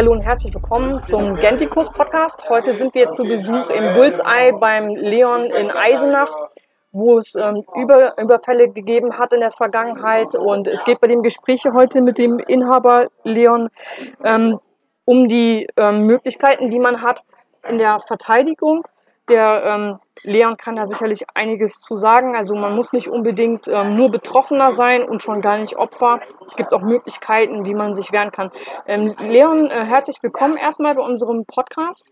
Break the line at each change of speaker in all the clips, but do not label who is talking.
Hallo und herzlich willkommen zum Gentikus Podcast. Heute sind wir zu Besuch im Bullseye beim Leon in Eisenach, wo es ähm, Über Überfälle gegeben hat in der Vergangenheit. Und es geht bei dem Gespräch heute mit dem Inhaber Leon ähm, um die ähm, Möglichkeiten, die man hat in der Verteidigung der ähm, Leon kann da sicherlich einiges zu sagen. Also man muss nicht unbedingt ähm, nur Betroffener sein und schon gar nicht Opfer. Es gibt auch Möglichkeiten, wie man sich wehren kann. Ähm, Leon, äh, herzlich willkommen erstmal bei unserem Podcast.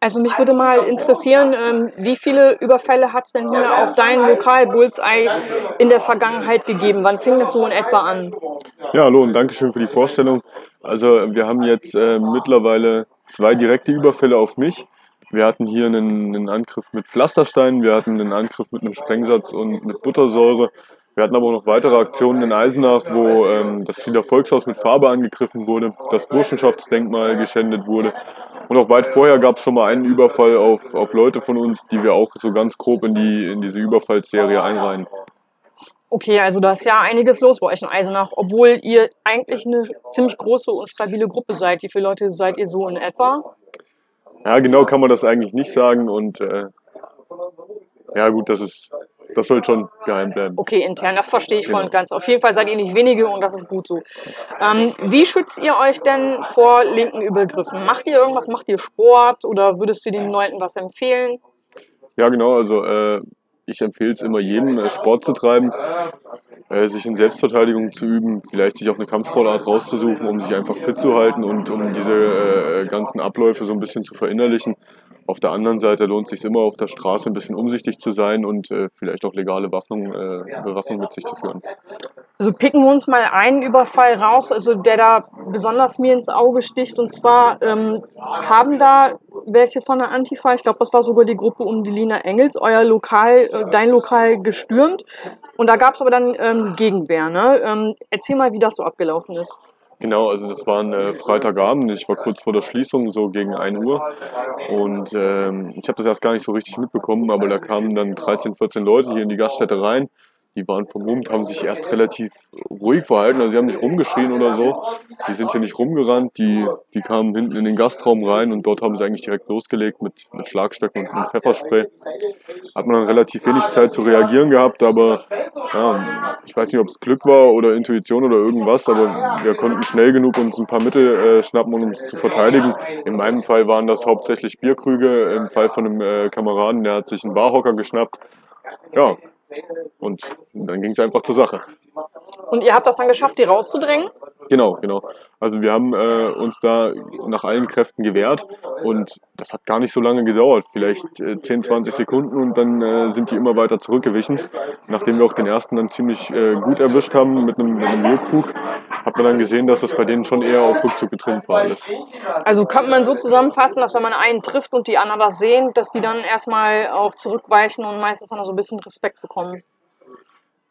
Also mich würde mal interessieren, ähm, wie viele Überfälle hat es denn hier auf dein Lokal Bullseye in der Vergangenheit gegeben? Wann fing das so in etwa an?
Ja, hallo und danke schön für die Vorstellung. Also wir haben jetzt äh, mittlerweile zwei direkte Überfälle auf mich. Wir hatten hier einen, einen Angriff mit Pflastersteinen, wir hatten einen Angriff mit einem Sprengsatz und mit Buttersäure. Wir hatten aber auch noch weitere Aktionen in Eisenach, wo ähm, das Wiener Volkshaus mit Farbe angegriffen wurde, das Burschenschaftsdenkmal geschändet wurde. Und auch weit vorher gab es schon mal einen Überfall auf, auf Leute von uns, die wir auch so ganz grob in, die, in diese Überfallsserie einreihen.
Okay, also da ist ja einiges los bei euch in Eisenach, obwohl ihr eigentlich eine ziemlich große und stabile Gruppe seid. Wie viele Leute seid ihr so in etwa?
Ja, genau kann man das eigentlich nicht sagen und äh, ja gut, das ist, das soll schon geheim bleiben.
Okay, intern, das verstehe ich genau. voll und ganz. Auf jeden Fall seid ihr nicht wenige und das ist gut so. Ähm, wie schützt ihr euch denn vor linken Übergriffen? Macht ihr irgendwas? Macht ihr Sport oder würdest du den Leuten was empfehlen?
Ja, genau, also äh, ich empfehle es immer jedem, äh, Sport zu treiben, äh, sich in Selbstverteidigung zu üben, vielleicht sich auch eine Kampfsportart rauszusuchen, um sich einfach fit zu halten und um diese äh, ganzen Abläufe so ein bisschen zu verinnerlichen. Auf der anderen Seite lohnt es sich immer auf der Straße ein bisschen umsichtig zu sein und vielleicht auch legale Waffen, Bewaffnung mit sich zu führen.
Also picken wir uns mal einen Überfall raus, also der da besonders mir ins Auge sticht. Und zwar ähm, haben da welche von der Antifa, ich glaube, das war sogar die Gruppe um die Lina Engels, euer Lokal, äh, dein Lokal gestürmt. Und da gab es aber dann ähm, Gegenwehr. Ne? Ähm, erzähl mal, wie das so abgelaufen ist.
Genau, also das war ein äh, Freitagabend. Ich war kurz vor der Schließung, so gegen 1 Uhr. Und ähm, ich habe das erst gar nicht so richtig mitbekommen, aber da kamen dann 13, 14 Leute hier in die Gaststätte rein die waren vermummt, haben sich erst relativ ruhig verhalten. Also sie haben nicht rumgeschrien oder so. Die sind hier nicht rumgerannt. Die, die kamen hinten in den Gastraum rein und dort haben sie eigentlich direkt losgelegt mit, mit Schlagstöcken und mit Pfefferspray. Hat man dann relativ wenig Zeit zu reagieren gehabt, aber ja, ich weiß nicht, ob es Glück war oder Intuition oder irgendwas, aber wir konnten schnell genug uns ein paar Mittel äh, schnappen, um uns zu verteidigen. In meinem Fall waren das hauptsächlich Bierkrüge. Im Fall von einem äh, Kameraden, der hat sich einen Barhocker geschnappt. Ja, und dann ging es einfach zur Sache.
Und ihr habt das dann geschafft, die rauszudrängen?
Genau, genau. Also wir haben äh, uns da nach allen Kräften gewehrt und das hat gar nicht so lange gedauert, vielleicht äh, 10, 20 Sekunden und dann äh, sind die immer weiter zurückgewichen. Nachdem wir auch den ersten dann ziemlich äh, gut erwischt haben mit einem, mit hat man dann gesehen, dass das bei denen schon eher auf Rückzug getrimmt war alles.
Also kann man so zusammenfassen, dass wenn man einen trifft und die anderen das sehen, dass die dann erstmal auch zurückweichen und meistens dann noch so ein bisschen Respekt bekommen?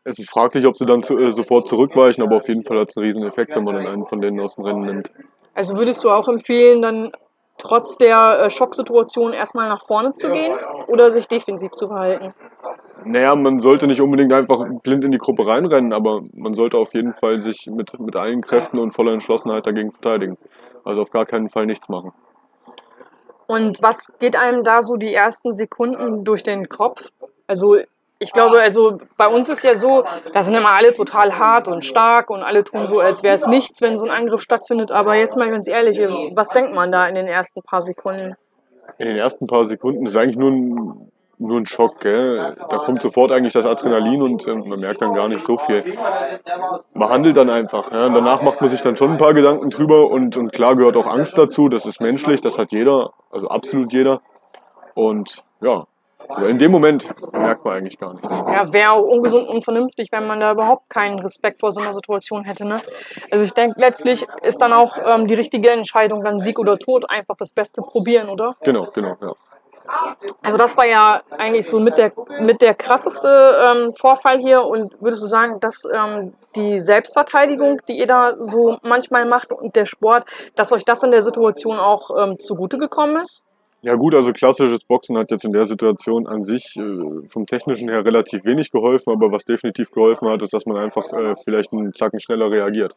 Es ist fraglich, ob sie dann zu, äh, sofort zurückweichen, aber auf jeden Fall hat es einen riesen Effekt, wenn man dann einen von denen aus dem Rennen nimmt.
Also würdest du auch empfehlen, dann trotz der äh, Schocksituation erstmal nach vorne zu gehen oder sich defensiv zu verhalten?
Naja, man sollte nicht unbedingt einfach blind in die Gruppe reinrennen, aber man sollte auf jeden Fall sich mit, mit allen Kräften und voller Entschlossenheit dagegen verteidigen. Also auf gar keinen Fall nichts machen.
Und was geht einem da so die ersten Sekunden durch den Kopf? Also ich glaube, also bei uns ist ja so, da sind immer alle total hart und stark und alle tun so, als wäre es nichts, wenn so ein Angriff stattfindet. Aber jetzt mal ganz ehrlich, was denkt man da in den ersten paar Sekunden?
In den ersten paar Sekunden ist eigentlich nur ein, nur ein Schock. Gell? Da kommt sofort eigentlich das Adrenalin und äh, man merkt dann gar nicht so viel. Man handelt dann einfach. Ja? Danach macht man sich dann schon ein paar Gedanken drüber und, und klar gehört auch Angst dazu. Das ist menschlich, das hat jeder, also absolut jeder. Und ja, also in dem Moment merkt man eigentlich gar nichts.
Ja, wäre ungesund und vernünftig, wenn man da überhaupt keinen Respekt vor so einer Situation hätte. Ne? Also ich denke, letztlich ist dann auch ähm, die richtige Entscheidung, dann Sieg oder Tod, einfach das Beste probieren, oder?
Genau, genau, ja.
Also das war ja eigentlich so mit der, mit der krasseste ähm, Vorfall hier und würdest du sagen, dass ähm, die Selbstverteidigung, die ihr da so manchmal macht und der Sport, dass euch das in der Situation auch ähm, zugute gekommen ist?
Ja gut, also klassisches Boxen hat jetzt in der Situation an sich äh, vom technischen her relativ wenig geholfen, aber was definitiv geholfen hat, ist, dass man einfach äh, vielleicht einen Zacken schneller reagiert.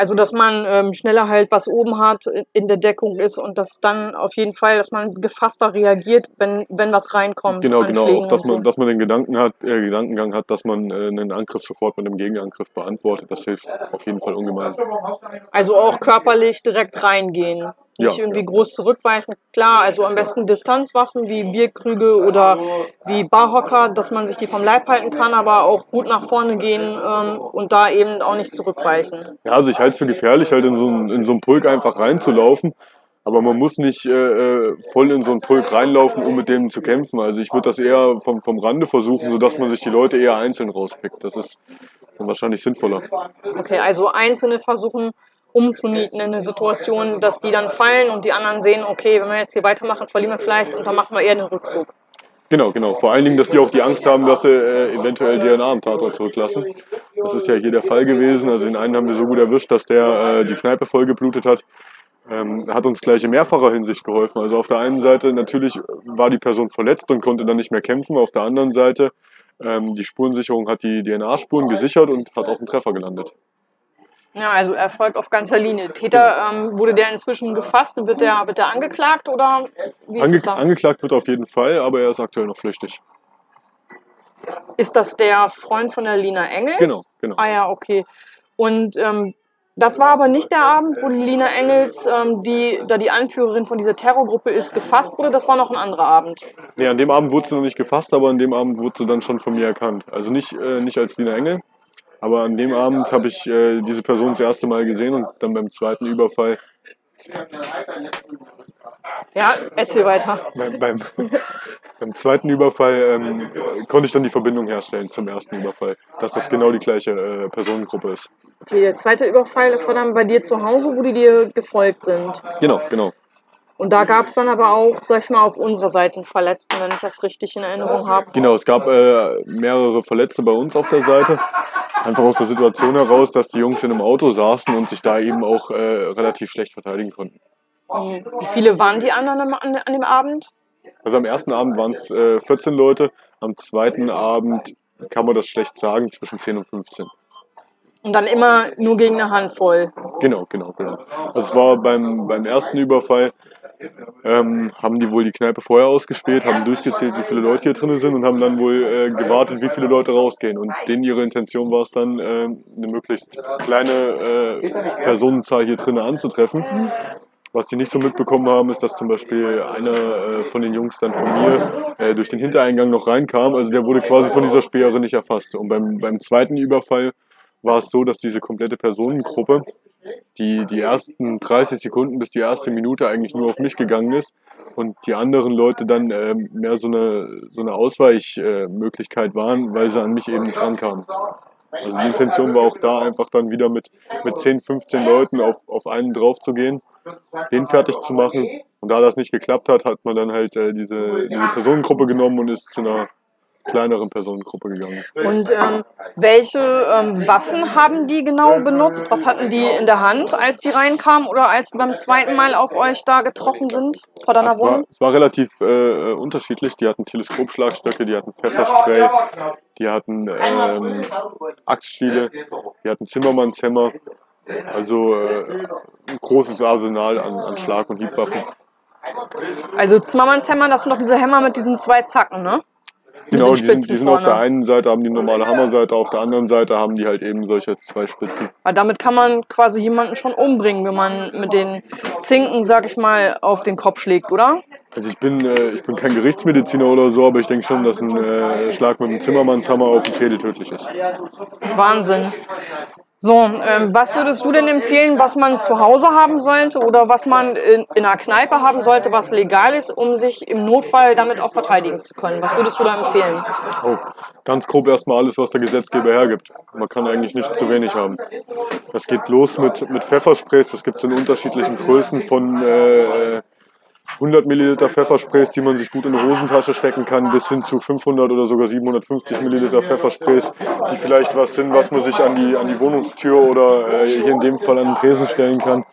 Also, dass man ähm, schneller halt was oben hat, in der Deckung ist und dass dann auf jeden Fall, dass man gefasster reagiert, wenn, wenn was reinkommt.
Genau, genau. Auch, dass
und so.
man, dass man den Gedanken hat, äh, Gedankengang hat, dass man äh, einen Angriff sofort mit einem Gegenangriff beantwortet. Das hilft auf jeden Fall ungemein.
Also auch körperlich direkt reingehen. Nicht
Ja.
irgendwie groß zurückweichen. Klar, also am besten Distanzwaffen wie Bierkrüge oder wie Barhocker, dass man sich die vom Leib halten kann, aber auch gut nach vorne gehen ähm, und da eben auch nicht zurückweichen.
Ja, also ich halte es für gefährlich, halt in so, einen, in so einen Pulk einfach reinzulaufen. Aber man muss nicht äh, äh, voll in so einen Pulk reinlaufen, um mit denen zu kämpfen. Also ich würde das eher vom, vom Rande versuchen, sodass man sich die Leute eher einzeln rauspickt. Das ist dann wahrscheinlich sinnvoller.
Okay, also Einzelne versuchen umzunieten in eine Situation, dass die dann fallen und die anderen sehen, okay, wenn wir jetzt hier weitermachen, verlieren wir vielleicht und dann machen wir eher den Rückzug.
Genau, genau. Vor allen Dingen, dass die auch die Angst haben, dass sie äh, eventuell DNA am Tatort zurücklassen. Das ist ja hier der Fall gewesen. Also den einen haben wir so gut erwischt, dass der äh, die Kneipe voll geblutet hat. Ähm, hat uns gleich in mehrfacher Hinsicht geholfen. Also auf der einen Seite natürlich war die Person verletzt und konnte dann nicht mehr kämpfen. Auf der anderen Seite ähm, die Spurensicherung hat die DNA-Spuren gesichert und hat auch einen Treffer gelandet.
Ja, also Erfolg auf ganzer Linie. Täter, ähm, wurde der inzwischen gefasst? Wird der, wird der angeklagt oder wie ist
Ange angeklagt wird auf jeden Fall, aber er ist aktuell noch flüchtig.
Ist das der Freund von der Lina Engels?
Genau, genau.
Ah ja, okay. Und ähm, das war aber nicht der Abend, wo die Lina Engels, ähm, die da die Anführerin von dieser Terrorgruppe ist, gefasst wurde. Das war noch ein anderer Abend.
Nee, an dem Abend wurde sie noch nicht gefasst, aber an dem Abend wurde sie dann schon von mir erkannt. Also nicht, äh, nicht als Dina Engel, aber an dem Abend habe ich äh, diese Person das erste Mal gesehen und dann beim zweiten Überfall,
Ja, erzähl weiter.
beim, beim, beim zweiten Überfall ähm, konnte ich dann die Verbindung herstellen zum ersten Überfall, dass das genau die gleiche äh, Personengruppe ist.
Okay, der zweite Überfall, das war dann bei dir zu Hause, wo die dir gefolgt sind.
Genau, genau.
Und da gab es dann aber auch, sag ich mal, auf unserer Seite einen Verletzten, wenn ich das richtig in Erinnerung habe.
Genau, es gab äh, mehrere Verletzte bei uns auf der Seite. Einfach aus der Situation heraus, dass die Jungs in einem Auto saßen und sich da eben auch äh, relativ schlecht verteidigen konnten.
Wie viele waren die anderen am- an, an dem Abend?
Also am ersten Abend waren es äh, 14 Leute, am zweiten Abend kann man das schlecht sagen, zwischen 10 und 15.
Und dann immer nur gegen eine Handvoll.
Genau, genau, genau. Also es war beim, beim ersten Überfall, ähm, haben die wohl die Kneipe vorher ausgespäht, haben durchgezählt, wie viele Leute hier drin sind und haben dann wohl äh, gewartet, wie viele Leute rausgehen. Und denen ihre Intention war es dann, äh, eine möglichst kleine äh, Personenzahl hier drinnen anzutreffen. Was die nicht so mitbekommen haben, ist, dass zum Beispiel einer äh, von den Jungs dann von mir äh, durch den Hintereingang noch reinkam. Also der wurde quasi von dieser Späherin nicht erfasst. Und beim, beim zweiten Überfall war es so, dass diese komplette Personengruppe, die die ersten 30 Sekunden bis die erste Minute eigentlich nur auf mich gegangen ist und die anderen Leute dann ähm, mehr so eine, so eine Ausweichmöglichkeit äh, waren, weil sie an mich eben nicht rankamen. Also die Intention war auch da einfach dann wieder mit, mit 10, 15 Leuten auf, auf einen drauf zu gehen, den fertig zu machen. Und da das nicht geklappt hat, hat man dann halt äh, diese, diese Personengruppe genommen und ist zu einer kleineren Personengruppe gegangen.
Und ähm, welche ähm, Waffen haben die genau benutzt? Was hatten die in der Hand, als die reinkamen oder als die beim zweiten Mal auf euch da getroffen sind vor deiner
war,
Wohnung?
es war relativ äh, unterschiedlich. Die hatten Teleskopschlagstöcke, die hatten Pfefferspray, die hatten ähm, Axtstiele, die hatten Zimmermannshämmer. Also äh, ein großes Arsenal an, an Schlag- und Hiebwaffen.
Also Zimmermannshämmer, das sind doch diese Hämmer mit diesen zwei Zacken, ne?
Genau, die sind, die sind auf der einen Seite haben die normale Hammerseite, auf der anderen Seite haben die halt eben solche zwei Spitzen.
Weil damit kann man quasi jemanden schon umbringen, wenn man mit den Zinken, sag ich mal, auf den Kopf schlägt, oder?
Also ich bin, äh, ich bin kein Gerichtsmediziner oder so, aber ich denke schon, dass ein äh, Schlag mit einem Zimmermannshammer auf den Schädel tödlich ist.
Wahnsinn. So, ähm, was würdest du denn empfehlen, was man zu Hause haben sollte oder was man in, in einer Kneipe haben sollte, was legal ist, um sich im Notfall damit auch verteidigen zu können? Was würdest du da empfehlen?
Oh, ganz grob erstmal alles, was der Gesetzgeber hergibt. Man kann eigentlich nicht zu wenig haben. Das geht los mit, mit Pfeffersprays, das gibt es in unterschiedlichen Größen von äh, 100 Milliliter Pfeffersprays, die man sich gut in die Hosentasche stecken kann, bis hin zu 500 oder sogar 750 Milliliter Pfeffersprays, die vielleicht was sind, was man sich an die, an die Wohnungstür oder äh, hier in dem Fall an den Tresen stellen kann.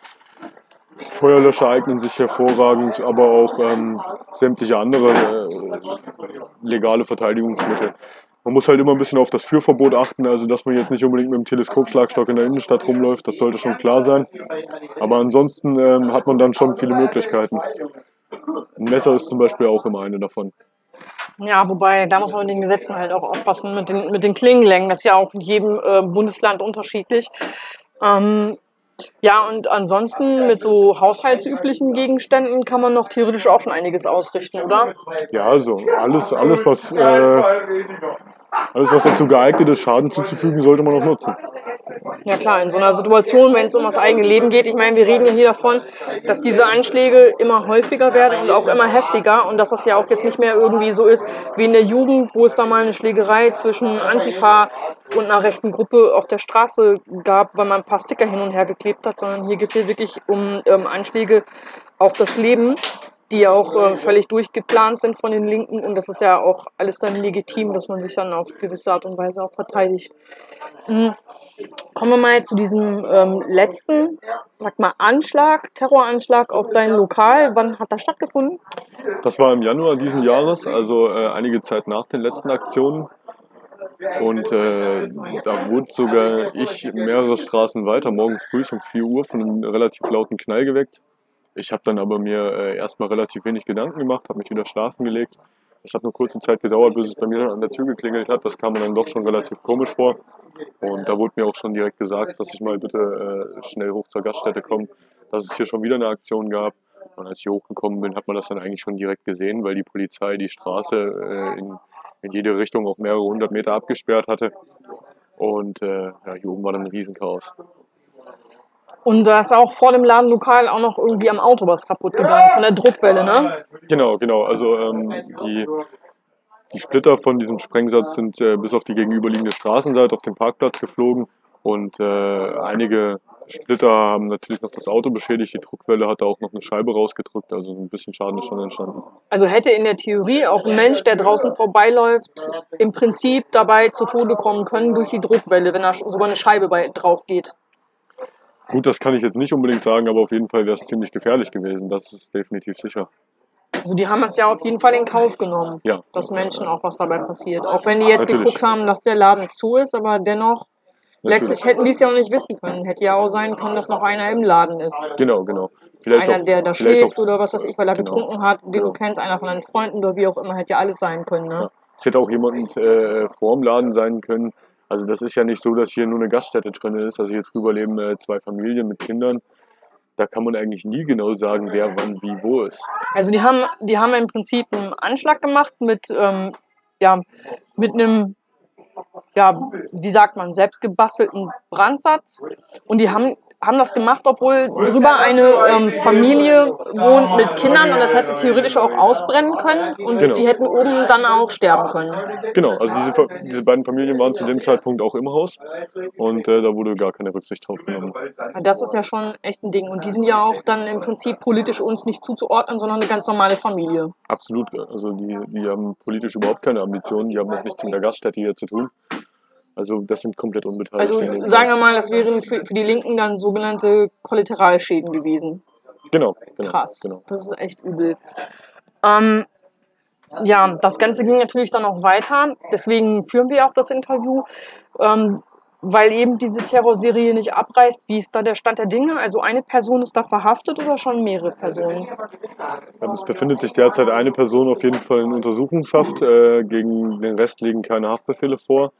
Feuerlöscher eignen sich hervorragend, aber auch ähm, sämtliche andere äh, legale Verteidigungsmittel. Man muss halt immer ein bisschen auf das Führverbot achten, also dass man jetzt nicht unbedingt mit dem Teleskopschlagstock in der Innenstadt rumläuft, das sollte schon klar sein. Aber ansonsten ähm, hat man dann schon viele Möglichkeiten. Ein Messer ist zum Beispiel auch immer eine davon.
Ja, wobei, da muss man mit den Gesetzen halt auch aufpassen, mit den, mit den Klingenlängen. Das ist ja auch in jedem äh, Bundesland unterschiedlich. Ähm, ja, und ansonsten mit so haushaltsüblichen Gegenständen kann man noch theoretisch auch schon einiges ausrichten, oder?
Ja, also alles, alles was äh, alles, was dazu geeignet ist, Schaden zuzufügen, sollte man auch nutzen.
Ja klar, in so einer Situation, wenn es um das eigene Leben geht, ich meine, wir reden hier davon, dass diese Anschläge immer häufiger werden und auch immer heftiger und dass das ja auch jetzt nicht mehr irgendwie so ist wie in der Jugend, wo es da mal eine Schlägerei zwischen Antifa und einer rechten Gruppe auf der Straße gab, weil man ein paar Sticker hin und her geklebt hat, sondern hier geht es hier wirklich um ähm, Anschläge auf das Leben die auch äh, völlig durchgeplant sind von den Linken und das ist ja auch alles dann legitim, dass man sich dann auf gewisse Art und Weise auch verteidigt. Mhm. Kommen wir mal zu diesem ähm, letzten, sag mal, Anschlag, Terroranschlag auf dein Lokal. Wann hat das stattgefunden?
Das war im Januar diesen Jahres, also äh, einige Zeit nach den letzten Aktionen. Und äh, da wurde sogar ich mehrere Straßen weiter morgens früh um 4 Uhr von einem relativ lauten Knall geweckt. Ich habe dann aber mir äh, erstmal relativ wenig Gedanken gemacht, habe mich wieder schlafen gelegt. Es hat nur kurze Zeit gedauert, bis es bei mir an der Tür geklingelt hat. Das kam mir dann doch schon relativ komisch vor. Und da wurde mir auch schon direkt gesagt, dass ich mal bitte äh, schnell hoch zur Gaststätte komme, dass es hier schon wieder eine Aktion gab. Und als ich hochgekommen bin, hat man das dann eigentlich schon direkt gesehen, weil die Polizei die Straße äh, in, in jede Richtung auf mehrere hundert Meter abgesperrt hatte. Und äh, ja, hier oben war dann ein Riesenchaos.
Und da ist auch vor dem Ladenlokal auch noch irgendwie am Auto was kaputt gegangen, von der Druckwelle, ne?
Genau, genau. Also ähm, die, die Splitter von diesem Sprengsatz sind äh, bis auf die gegenüberliegende Straßenseite auf den Parkplatz geflogen und äh, einige Splitter haben natürlich noch das Auto beschädigt. Die Druckwelle hat da auch noch eine Scheibe rausgedrückt, also ein bisschen Schaden ist schon entstanden.
Also hätte in der Theorie auch ein Mensch, der draußen vorbeiläuft, im Prinzip dabei zu Tode kommen können durch die Druckwelle, wenn da sogar eine Scheibe bei, drauf geht.
Gut, das kann ich jetzt nicht unbedingt sagen, aber auf jeden Fall wäre es ziemlich gefährlich gewesen. Das ist definitiv sicher.
Also die haben es ja auf jeden Fall in Kauf genommen,
Ja.
dass Menschen auch was dabei passiert. Auch wenn die jetzt
Natürlich.
geguckt haben, dass der Laden zu ist, aber dennoch, letztlich hätten die es ja auch nicht wissen können. Hätte ja auch sein können, dass noch einer im Laden ist.
Genau, genau. Vielleicht
einer,
auch,
der da schläft oder was weiß ich, weil er
Genau.
getrunken hat, den
Genau.
du kennst, einer von deinen Freunden oder wie auch immer, hätte ja alles sein können. Ne?
Ja. Es hätte auch jemand äh, vorm Laden sein können. Also das ist ja nicht so, dass hier nur eine Gaststätte drin ist. Also hier drüber leben äh, zwei Familien mit Kindern. Da kann man eigentlich nie genau sagen, wer wann wie wo ist.
Also die haben, die haben im Prinzip einen Anschlag gemacht mit, ähm, ja, mit einem, ja, wie sagt man, selbstgebastelten Brandsatz. Und die haben, haben das gemacht, obwohl drüber eine ähm, Familie wohnt mit Kindern und das hätte theoretisch auch ausbrennen können und
Genau.
die hätten oben dann auch sterben können.
Genau, also diese, diese beiden Familien waren zu dem Zeitpunkt auch im Haus und äh, da wurde gar keine Rücksicht drauf genommen.
Das ist ja schon echt ein Ding. Und die sind ja auch dann im Prinzip politisch uns nicht zuzuordnen, sondern eine ganz normale Familie.
Absolut, also die, die haben politisch überhaupt keine Ambitionen, die haben auch nichts mit der Gaststätte hier zu tun. Also das sind komplett unbeteiligt.
Also sagen wir mal, das wären für, für die Linken dann sogenannte Kollateralschäden gewesen.
Genau, genau.
Krass.
Genau.
Das ist echt übel. Ähm, ja, das Ganze ging natürlich dann auch weiter. Deswegen führen wir auch das Interview. Ähm, weil eben diese Terrorserie nicht abreißt. Wie ist da der Stand der Dinge? Also eine Person ist da verhaftet oder schon mehrere Personen?
Es befindet sich derzeit eine Person auf jeden Fall in Untersuchungshaft. Äh, gegen den Rest liegen keine Haftbefehle vor.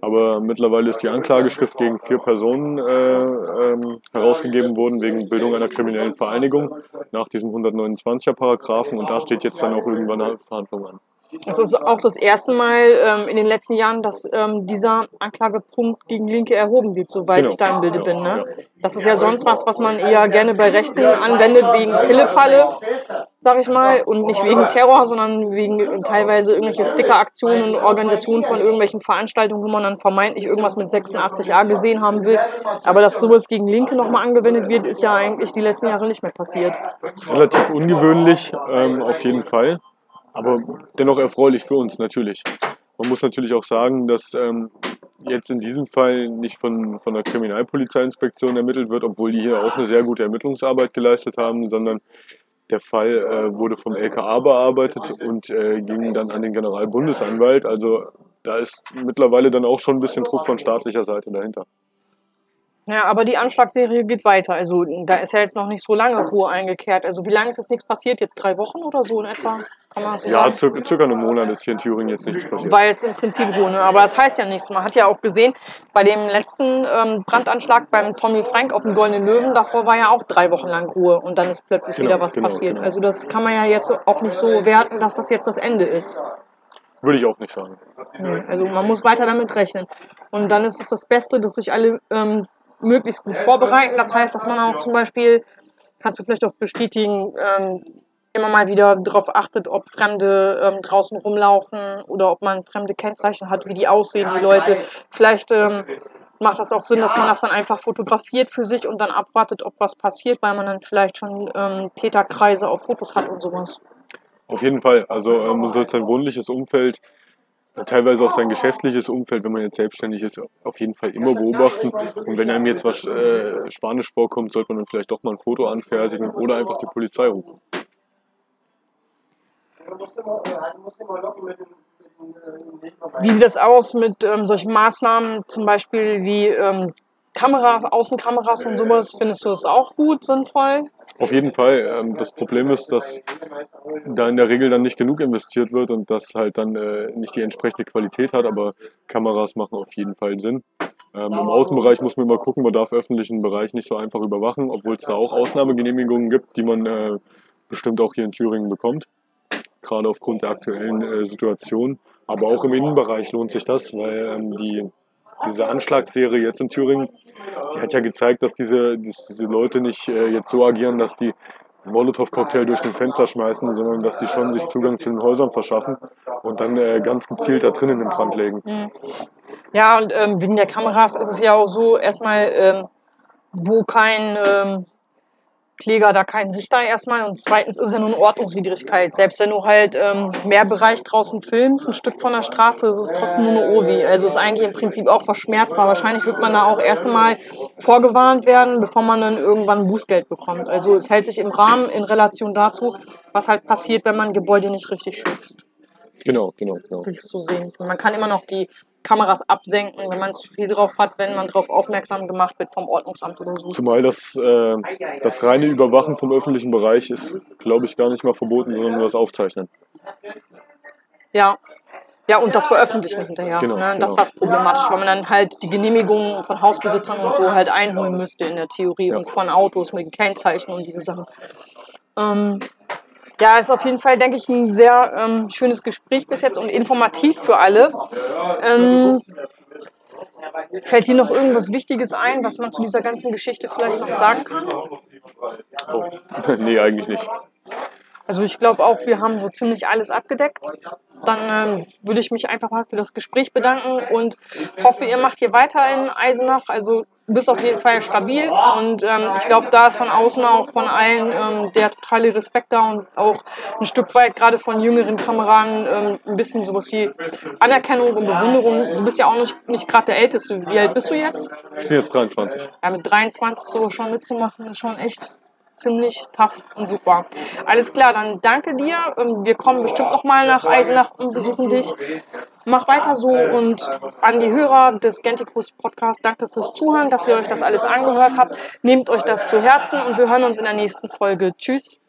Aber mittlerweile ist die Anklageschrift gegen vier Personen äh, ähm, herausgegeben worden wegen Bildung einer kriminellen Vereinigung nach diesem 129er Paragraphen. Und da steht jetzt dann auch irgendwann eine Verhandlung an.
Es ist auch das erste Mal ähm, in den letzten Jahren, dass ähm, dieser Anklagepunkt gegen Linke erhoben wird, soweit
Genau.
ich da im Bilde bin. Ne? Das ist ja sonst was, was man eher gerne bei Rechten anwendet, wegen Pillepalle, sag ich mal, und nicht wegen Terror, sondern wegen teilweise irgendwelche Stickeraktionen und Organisationen von irgendwelchen Veranstaltungen, wo man dann vermeintlich irgendwas mit 86a gesehen haben will. Aber dass sowas gegen Linke nochmal angewendet wird, ist ja eigentlich die letzten Jahre nicht mehr passiert.
ist relativ ungewöhnlich, ähm, auf jeden Fall. Aber dennoch erfreulich für uns, natürlich. Man muss natürlich auch sagen, dass ähm, jetzt in diesem Fall nicht von, von der Kriminalpolizeiinspektion ermittelt wird, obwohl die hier auch eine sehr gute Ermittlungsarbeit geleistet haben, sondern der Fall äh, wurde vom LKA bearbeitet und äh, ging dann an den Generalbundesanwalt. Also da ist mittlerweile dann auch schon ein bisschen Druck von staatlicher Seite dahinter.
Ja, aber die Anschlagsserie geht weiter. Also da ist ja jetzt noch nicht so lange Ruhe eingekehrt. Also wie lange ist jetzt nichts passiert? Jetzt drei Wochen oder so in etwa?
Kann man das so ja, sagen? Circa, circa einen Monat ist hier in Thüringen jetzt nichts passiert.
War jetzt im Prinzip Ruhe, ne? aber das heißt ja nichts. Man hat ja auch gesehen, bei dem letzten ähm, Brandanschlag beim Tommy Frank auf dem Goldenen Löwen, davor war ja auch drei Wochen lang Ruhe und dann ist plötzlich genau, wieder was genau, passiert. Genau. Also das kann man ja jetzt auch nicht so werten, dass das jetzt das Ende ist.
Würde ich auch nicht sagen.
Also man muss weiter damit rechnen. Und dann ist es das Beste, dass sich alle ähm, möglichst gut vorbereiten. Das heißt, dass man auch zum Beispiel, kannst du vielleicht auch bestätigen, ähm, immer mal wieder darauf achtet, ob Fremde ähm, draußen rumlaufen oder ob man fremde Kennzeichen hat, wie die aussehen, die Leute. Vielleicht ähm, macht das auch Sinn, dass man das dann einfach fotografiert für sich und dann abwartet, ob was passiert, weil man dann vielleicht schon ähm, Täterkreise auf Fotos hat und sowas.
Auf jeden Fall. Also ähm, man sollte sein wohnliches Umfeld teilweise auch sein geschäftliches Umfeld, wenn man jetzt selbstständig ist, auf jeden Fall immer beobachten. Und wenn einem jetzt was äh, Spanisch vorkommt, sollte man dann vielleicht doch mal ein Foto anfertigen oder einfach die Polizei rufen.
Wie sieht das aus mit ähm, solchen Maßnahmen, zum Beispiel wie ähm, Kameras, Außenkameras und sowas? Findest du das auch gut, sinnvoll?
Auf jeden Fall. Ähm, das Problem ist, dass da in der Regel dann nicht genug investiert wird und das halt dann äh, nicht die entsprechende Qualität hat, aber Kameras machen auf jeden Fall Sinn. Ähm, Im Außenbereich muss man immer gucken, man darf öffentlichen Bereich nicht so einfach überwachen, obwohl es da auch Ausnahmegenehmigungen gibt, die man äh, bestimmt auch hier in Thüringen bekommt, gerade aufgrund der aktuellen äh, Situation. Aber auch im Innenbereich lohnt sich das, weil ähm, die, diese Anschlagsserie jetzt in Thüringen die hat ja gezeigt, dass diese, diese Leute nicht äh, jetzt so agieren, dass die Molotow-Cocktail durch ein Fenster schmeißen, sondern dass die schon sich Zugang zu den Häusern verschaffen und dann äh, ganz gezielt da drinnen den Brand legen. Mhm.
Ja, und ähm, wegen der Kameras ist es ja auch so, erstmal, ähm, wo kein ähm, Kläger da keinen Richter erstmal und zweitens ist es ja nur eine Ordnungswidrigkeit. Selbst wenn du halt ähm, mehr Bereich draußen filmst, ein Stück von der Straße, ist es trotzdem nur eine OVI. Also ist eigentlich im Prinzip auch verschmerzbar. Wahrscheinlich wird man da auch erst einmal vorgewarnt werden, bevor man dann irgendwann Bußgeld bekommt. Also es hält sich im Rahmen in Relation dazu, was halt passiert, wenn man Gebäude nicht richtig schützt.
Genau, genau, genau.
Würde ich so sehen. Man kann immer noch die Kameras absenken, wenn man zu viel drauf hat, wenn man darauf aufmerksam gemacht wird vom Ordnungsamt oder so.
Zumal das, äh, das reine Überwachen vom öffentlichen Bereich ist, glaube ich, gar nicht mal verboten, sondern nur das Aufzeichnen.
Ja. Ja, und das Veröffentlichen hinterher. Genau, ne? Das genau. ist das problematisch, weil man dann halt die Genehmigungen von Hausbesitzern und so halt einholen müsste in der Theorie ja. und von Autos mit Kennzeichen und diese Sachen. Ähm, ja, ist auf jeden Fall, denke ich, ein sehr ähm, schönes Gespräch bis jetzt und informativ für alle. Ähm, fällt dir noch irgendwas Wichtiges ein, was man zu dieser ganzen Geschichte vielleicht noch sagen kann?
Oh. nee, eigentlich nicht.
Also ich glaube auch, wir haben so ziemlich alles abgedeckt. Dann ähm, würde ich mich einfach mal für das Gespräch bedanken und hoffe, ihr macht hier weiter in Eisenach. Also du bist auf jeden Fall stabil und ähm, ich glaube, da ist von außen auch von allen ähm, der totale Respekt da und auch ein Stück weit gerade von jüngeren Kameraden ähm, ein bisschen sowas wie Anerkennung und Bewunderung. Du bist ja auch nicht, nicht gerade der Älteste. Wie alt bist du jetzt?
Ich bin jetzt 23.
Ja, mit 23 so schon mitzumachen, ist schon echt ziemlich tough und super. Alles klar, dann danke dir. Ähm, wir kommen bestimmt noch mal nach Eisenach und besuchen dich. Mach weiter so und an die Hörer des Gentikus Podcast, danke fürs Zuhören, dass ihr euch das alles angehört habt. Nehmt euch das zu Herzen und wir hören uns in der nächsten Folge. Tschüss.